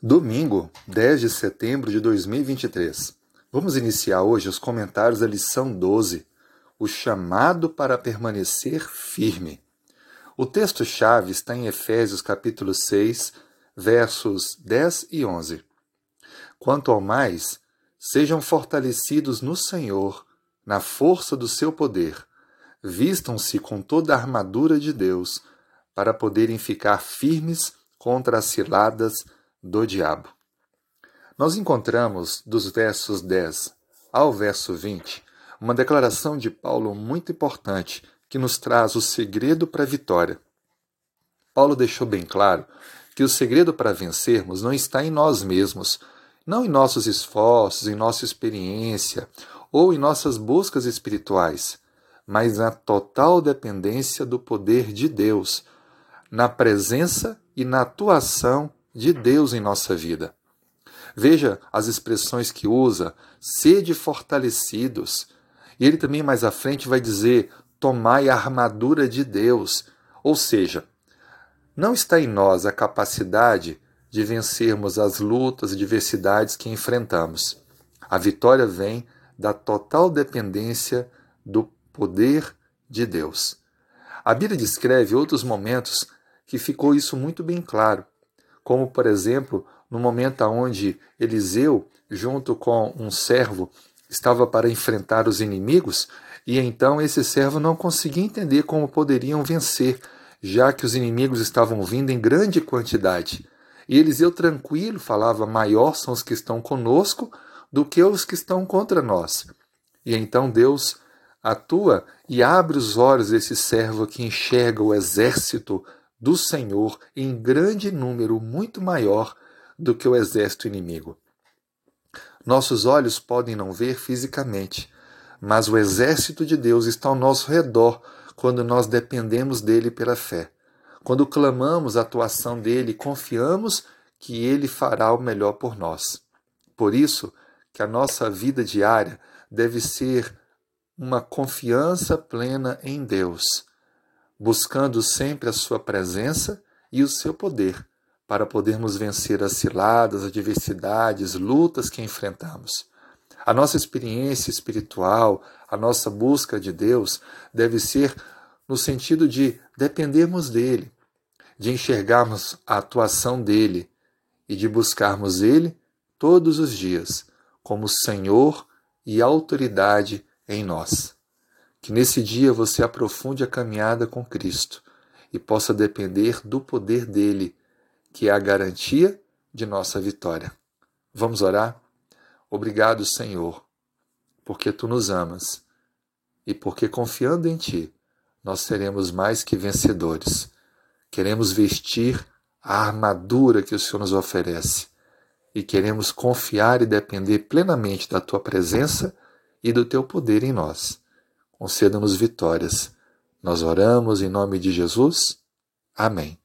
Domingo, 10 de setembro de 2023. Vamos iniciar hoje os comentários da lição 12, o chamado para permanecer firme. O texto-chave está em Efésios capítulo 6, versos 10 e 11. Quanto ao mais, sejam fortalecidos no Senhor, na força do seu poder. Vistam-se com toda a armadura de Deus, para poderem ficar firmes contra as ciladas do diabo. Nós encontramos dos versos 10 ao verso 20 uma declaração de Paulo muito importante que nos traz o segredo para a vitória. Paulo deixou bem claro que o segredo para vencermos não está em nós mesmos, não em nossos esforços, em nossa experiência ou em nossas buscas espirituais, mas na total dependência do poder de Deus, na presença e na atuação de Deus em nossa vida. Veja as expressões que usa: sede fortalecidos. E ele também mais à frente vai dizer: tomai a armadura de Deus. Ou seja, não está em nós a capacidade de vencermos as lutas e diversidades que enfrentamos. A vitória vem da total dependência do poder de Deus. A Bíblia descreve outros momentos que ficou isso muito bem claro como por exemplo no momento onde Eliseu, junto com um servo, estava para enfrentar os inimigos, e então esse servo não conseguia entender como poderiam vencer, já que os inimigos estavam vindo em grande quantidade. E Eliseu, tranquilo, falava: Maior são os que estão conosco do que os que estão contra nós. E então Deus atua e abre os olhos desse servo que enxerga o exército do Senhor em grande número muito maior do que o exército inimigo. Nossos olhos podem não ver fisicamente, mas o exército de Deus está ao nosso redor quando nós dependemos dele pela fé. Quando clamamos a atuação dele, confiamos que ele fará o melhor por nós. Por isso que a nossa vida diária deve ser uma confiança plena em Deus buscando sempre a sua presença e o seu poder, para podermos vencer as ciladas, adversidades, lutas que enfrentamos. A nossa experiência espiritual, a nossa busca de Deus deve ser no sentido de dependermos dele, de enxergarmos a atuação dele e de buscarmos ele todos os dias como Senhor e autoridade em nós. Que nesse dia você aprofunde a caminhada com Cristo e possa depender do poder dele, que é a garantia de nossa vitória. Vamos orar? Obrigado, Senhor, porque tu nos amas e porque confiando em ti, nós seremos mais que vencedores. Queremos vestir a armadura que o Senhor nos oferece e queremos confiar e depender plenamente da tua presença e do teu poder em nós conceda-nos vitórias. Nós oramos em nome de Jesus. Amém.